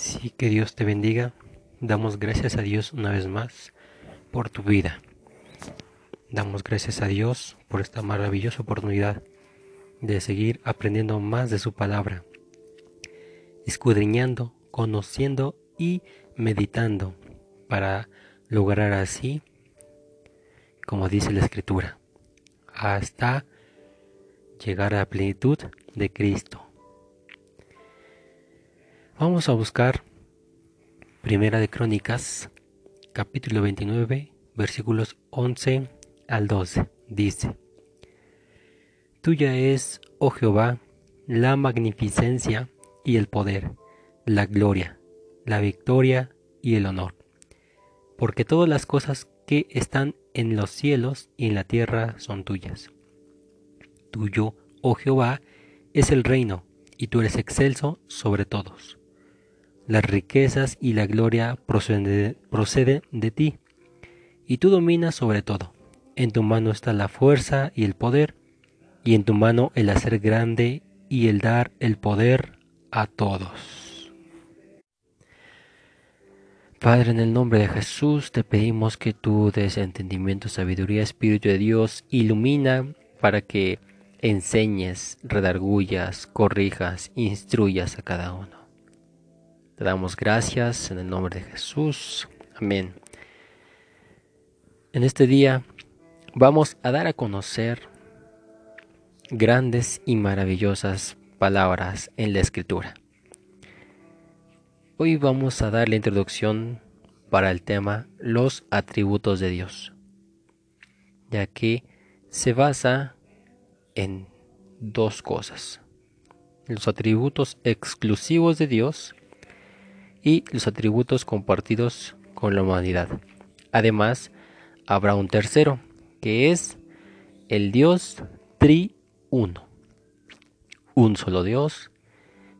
Sí, que Dios te bendiga. Damos gracias a Dios una vez más por tu vida. Damos gracias a Dios por esta maravillosa oportunidad de seguir aprendiendo más de su palabra, escudriñando, conociendo y meditando para lograr así, como dice la Escritura, hasta llegar a la plenitud de Cristo. Vamos a buscar Primera de Crónicas, capítulo 29, versículos 11 al 12. Dice, Tuya es, oh Jehová, la magnificencia y el poder, la gloria, la victoria y el honor, porque todas las cosas que están en los cielos y en la tierra son tuyas. Tuyo, oh Jehová, es el reino, y tú eres excelso sobre todos las riquezas y la gloria proceden de, ti, y tú dominas sobre todo. En tu mano está la fuerza y el poder, y en tu mano el hacer grande y el dar el poder a todos. Padre, en el nombre de Jesús te pedimos que tú des entendimiento, sabiduría, Espíritu de Dios, ilumina para que enseñes, redargullas, corrijas, instruyas a cada uno. Te damos gracias en el nombre de Jesús. Amén. En este día vamos a dar a conocer grandes y maravillosas palabras en la escritura. Hoy vamos a dar la introducción para el tema los atributos de Dios, ya que se basa en dos cosas. Los atributos exclusivos de Dios y los atributos compartidos con la humanidad. Además, habrá un tercero, que es el Dios triuno. Un solo Dios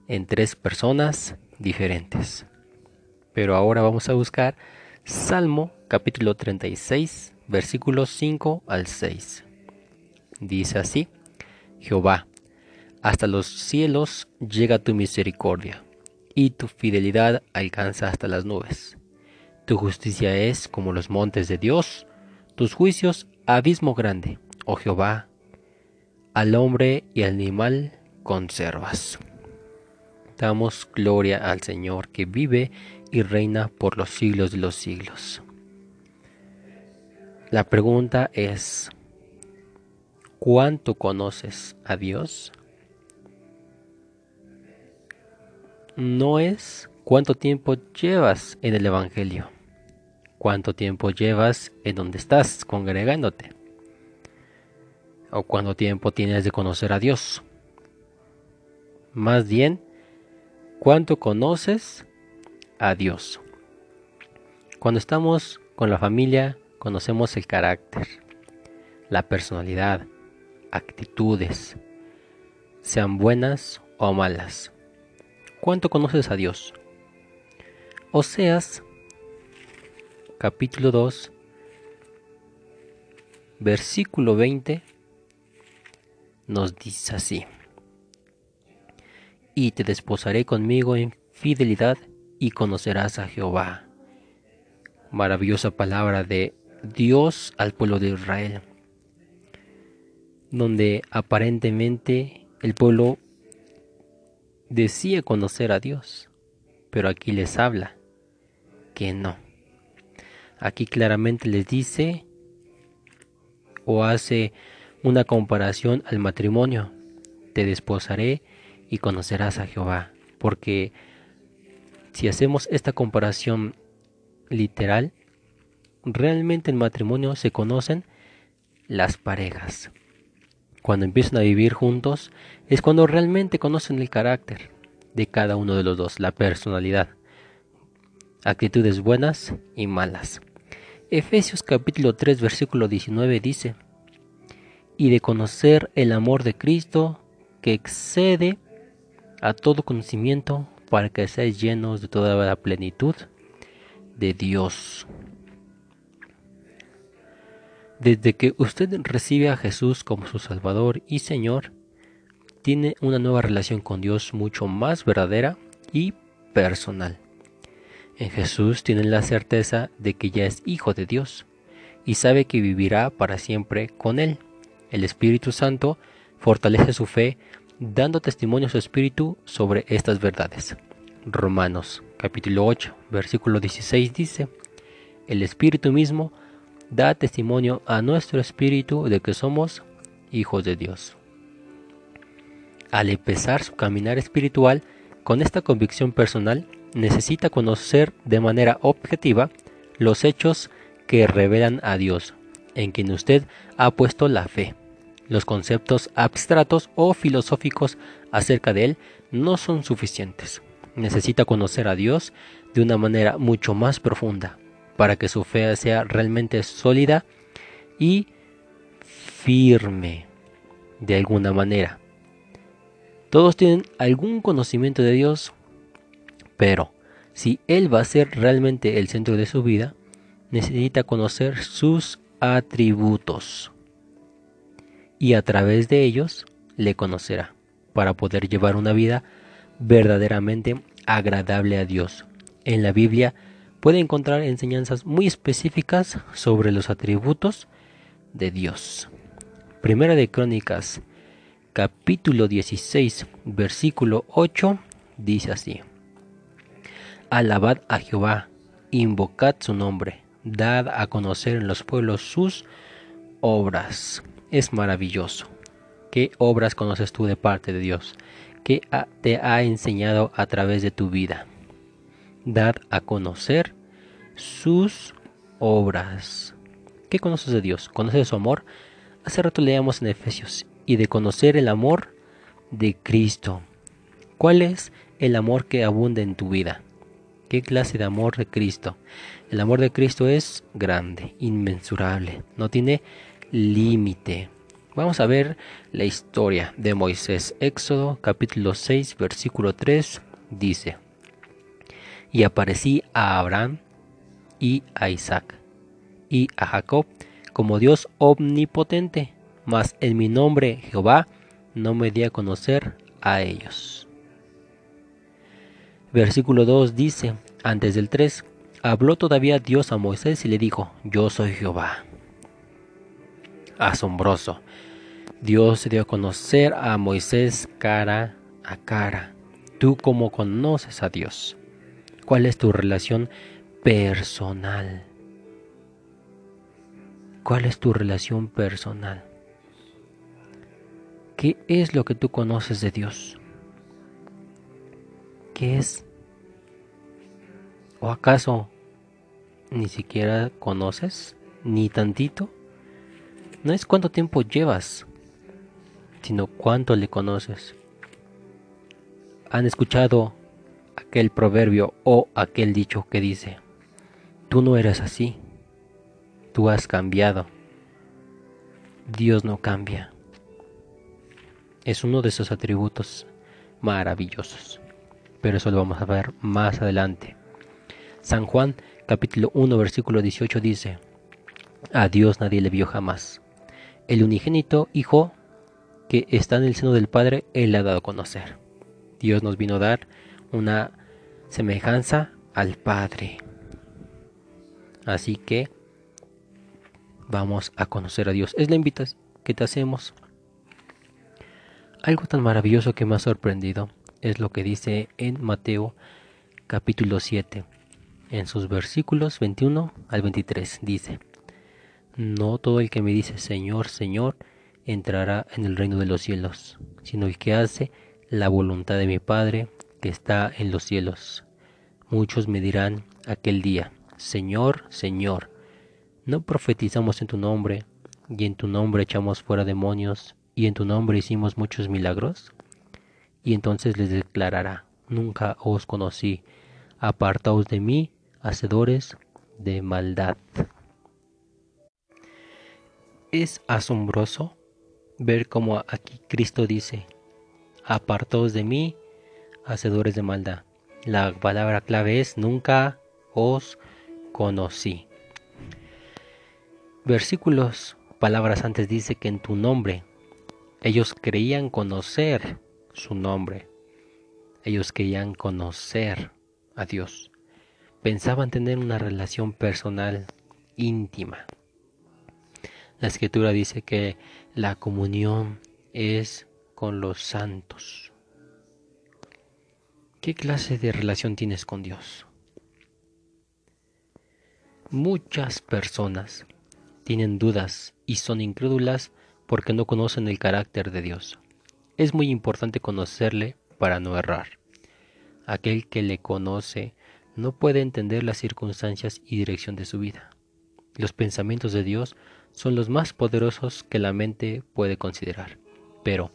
en tres personas diferentes. Pero ahora vamos a buscar Salmo capítulo 36, versículos 5 al 6. Dice así, Jehová, hasta los cielos llega tu misericordia y tu fidelidad alcanza hasta las nubes. Tu justicia es como los montes de Dios, tus juicios abismo grande, oh Jehová, al hombre y al animal conservas. Damos gloria al Señor que vive y reina por los siglos de los siglos. La pregunta es, ¿cuánto conoces a Dios? No es cuánto tiempo llevas en el Evangelio, cuánto tiempo llevas en donde estás congregándote, o cuánto tiempo tienes de conocer a Dios. Más bien, cuánto conoces a Dios. Cuando estamos con la familia, conocemos el carácter, la personalidad, actitudes, sean buenas o malas ¿Cuánto conoces a Dios? Oseas capítulo 2 versículo 20 nos dice así. Y te desposaré conmigo en fidelidad y conocerás a Jehová. Maravillosa palabra de Dios al pueblo de Israel, donde aparentemente el pueblo decía conocer a Dios, pero aquí les habla que no. Aquí claramente les dice o hace una comparación al matrimonio. Te desposaré y conocerás a Jehová. Porque si hacemos esta comparación literal, realmente en matrimonio se conocen las parejas cuando empiezan a vivir juntos, es cuando realmente conocen el carácter de cada uno de los dos, la personalidad, actitudes buenas y malas. Efesios capítulo 3 versículo 19 dice, y de conocer el amor de Cristo que excede a todo conocimiento para que seáis llenos de toda la plenitud de Dios. Desde que usted recibe a Jesús como su Salvador y Señor, tiene una nueva relación con Dios mucho más verdadera y personal. En Jesús tienen la certeza de que ya es hijo de Dios y sabe que vivirá para siempre con Él. El Espíritu Santo fortalece su fe dando testimonio a su espíritu sobre estas verdades. Romanos capítulo 8 versículo 16 dice, El Espíritu mismo da testimonio a nuestro espíritu de que somos hijos de Dios. Al empezar su caminar espiritual, con esta convicción personal, necesita conocer de manera objetiva los hechos que revelan a Dios, en quien usted ha puesto la fe. Los conceptos abstratos o filosóficos acerca de Él no son suficientes. Necesita conocer a Dios de una manera mucho más profunda para que su fe sea realmente sólida y firme de alguna manera. Todos tienen algún conocimiento de Dios, pero si Él va a ser realmente el centro de su vida, necesita conocer sus atributos. Y a través de ellos le conocerá, para poder llevar una vida verdaderamente agradable a Dios. En la Biblia puede encontrar enseñanzas muy específicas sobre los atributos de Dios. Primera de Crónicas capítulo 16, versículo 8, dice así. Alabad a Jehová, invocad su nombre, dad a conocer en los pueblos sus obras. Es maravilloso. ¿Qué obras conoces tú de parte de Dios? ¿Qué te ha enseñado a través de tu vida? Dad a conocer sus obras. ¿Qué conoces de Dios? ¿Conoces su amor? Hace rato leíamos en Efesios y de conocer el amor de Cristo. ¿Cuál es el amor que abunda en tu vida? ¿Qué clase de amor de Cristo? El amor de Cristo es grande, inmensurable, no tiene límite. Vamos a ver la historia de Moisés. Éxodo capítulo 6 versículo 3 dice, Y aparecí a Abraham y a Isaac y a Jacob como Dios omnipotente mas en mi nombre Jehová no me di a conocer a ellos. Versículo 2 dice, antes del 3, habló todavía Dios a Moisés y le dijo, yo soy Jehová. Asombroso. Dios se dio a conocer a Moisés cara a cara. ¿Tú cómo conoces a Dios? ¿Cuál es tu relación personal? ¿Cuál es tu relación personal? ¿Qué es lo que tú conoces de Dios? ¿Qué es? ¿O acaso ni siquiera conoces? ¿Ni tantito? No es cuánto tiempo llevas, sino cuánto le conoces. ¿Han escuchado aquel proverbio o aquel dicho que dice, tú no eres así, tú has cambiado, Dios no cambia? es uno de esos atributos maravillosos. Pero eso lo vamos a ver más adelante. San Juan capítulo 1 versículo 18 dice, a Dios nadie le vio jamás. El unigénito Hijo que está en el seno del Padre, Él le ha dado a conocer. Dios nos vino a dar una semejanza al Padre. Así que vamos a conocer a Dios. Es la invitación que te hacemos algo tan maravilloso que me ha sorprendido es lo que dice en Mateo capítulo 7, en sus versículos 21 al 23. Dice, No todo el que me dice Señor, Señor, entrará en el reino de los cielos, sino el que hace la voluntad de mi Padre que está en los cielos. Muchos me dirán aquel día, Señor, Señor, ¿no profetizamos en tu nombre, y en tu nombre echamos fuera demonios, y en tu nombre hicimos muchos milagros? Y entonces les declarará, nunca os conocí, apartaos de mí, hacedores de maldad. Es asombroso ver cómo aquí Cristo dice, apartaos de mí, hacedores de maldad. La palabra clave es, nunca os conocí. Versículos, palabras antes dice que en tu nombre ellos creían conocer su nombre. Ellos querían conocer a Dios. pensaban tener una relación personal íntima. La escritura dice que la comunión es con los santos. ¿Qué clase de relación tienes con Dios? Muchas personas tienen dudas y son incrédulas porque no conocen el carácter de Dios. Es muy importante conocerle para no errar. Aquel que le conoce no puede entender las circunstancias y dirección de su vida. Los pensamientos de Dios son los más poderosos que la mente puede considerar, pero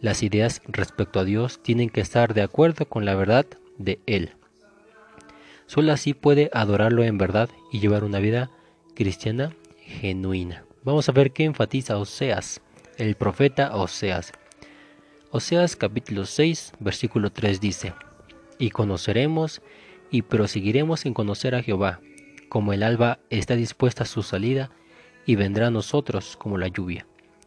las ideas respecto a Dios tienen que estar de acuerdo con la verdad de Él. Solo así puede adorarlo en verdad y llevar una vida cristiana genuina. Vamos a ver qué enfatiza Oseas, el profeta Oseas. Oseas capítulo 6, versículo 3 dice, Y conoceremos y proseguiremos en conocer a Jehová, como el alba está dispuesta a su salida, y vendrá a nosotros como la lluvia,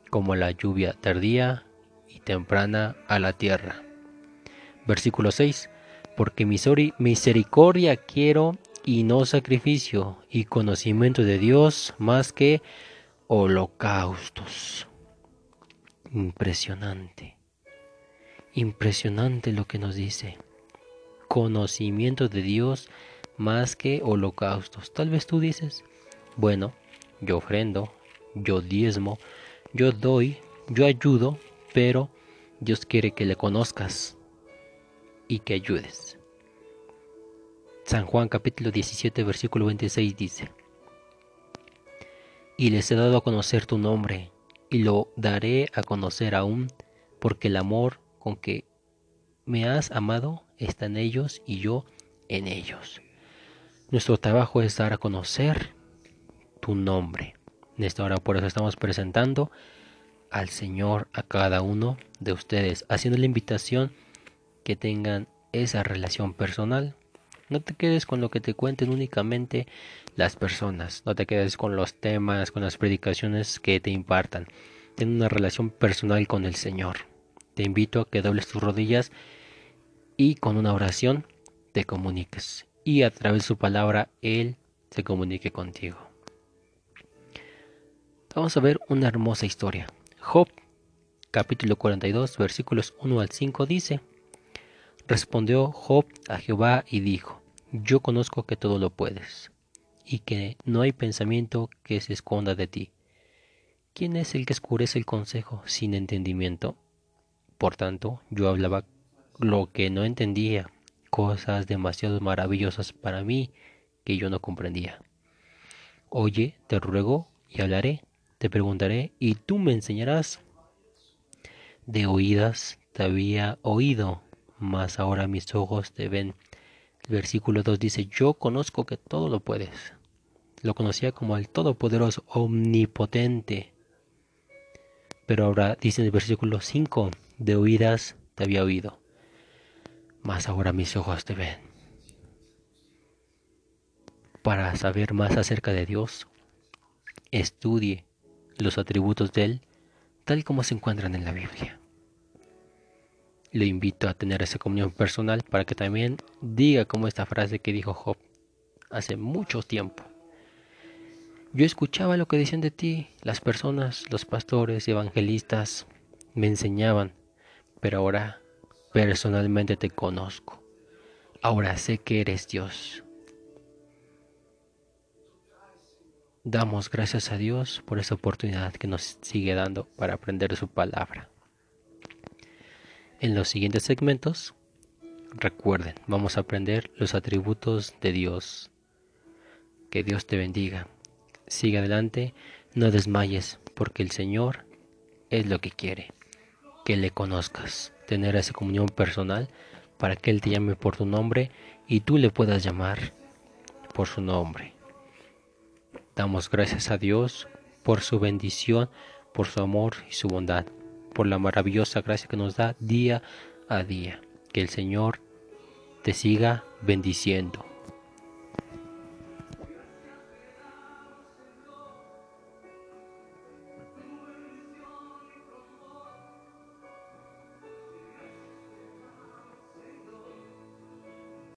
como la lluvia tardía y temprana a la tierra. Versículo 6. Porque misericordia quiero y no sacrificio, y conocimiento de Dios más que holocaustos. Impresionante. Impresionante lo que nos dice conocimiento de Dios más que holocaustos. Tal vez tú dices, bueno, yo ofrendo, yo diezmo, yo doy, yo ayudo, pero Dios quiere que le conozcas y que ayudes. San Juan capítulo 17 versículo 26 dice, y les he dado a conocer tu nombre, y lo daré a conocer aún, porque el amor con que me has amado está en ellos y yo en ellos. Nuestro trabajo es dar a conocer tu nombre. En esta hora por eso estamos presentando al Señor a cada uno de ustedes, haciendo la invitación que tengan esa relación personal. No te quedes con lo que te cuenten únicamente las personas, no te quedes con los temas, con las predicaciones que te impartan. Ten una relación personal con el Señor. Te invito a que dobles tus rodillas y con una oración te comuniques y a través de su palabra Él se comunique contigo. Vamos a ver una hermosa historia. Job, capítulo 42, versículos 1 al 5 dice, Respondió Job a Jehová y dijo, Yo conozco que todo lo puedes, y que no hay pensamiento que se esconda de ti. ¿Quién es el que escurece el consejo sin entendimiento? Por tanto, yo hablaba lo que no entendía, cosas demasiado maravillosas para mí que yo no comprendía. Oye, te ruego y hablaré, te preguntaré y tú me enseñarás. De oídas te había oído, mas ahora mis ojos te ven. El versículo 2 dice, yo conozco que todo lo puedes. Lo conocía como el Todopoderoso, omnipotente. Pero ahora dice en el versículo 5, de oídas te había oído más ahora mis ojos te ven. Para saber más acerca de Dios, estudie los atributos de Él tal como se encuentran en la Biblia. Le invito a tener esa comunión personal para que también diga como esta frase que dijo Job hace mucho tiempo. Yo escuchaba lo que decían de ti, las personas, los pastores, evangelistas, me enseñaban, pero ahora Personalmente te conozco. Ahora sé que eres Dios. Damos gracias a Dios por esa oportunidad que nos sigue dando para aprender su palabra. En los siguientes segmentos, recuerden, vamos a aprender los atributos de Dios. Que Dios te bendiga. Sigue adelante, no desmayes, porque el Señor es lo que quiere, que le conozcas tener esa comunión personal para que Él te llame por tu nombre y tú le puedas llamar por su nombre. Damos gracias a Dios por su bendición, por su amor y su bondad, por la maravillosa gracia que nos da día a día. Que el Señor te siga bendiciendo.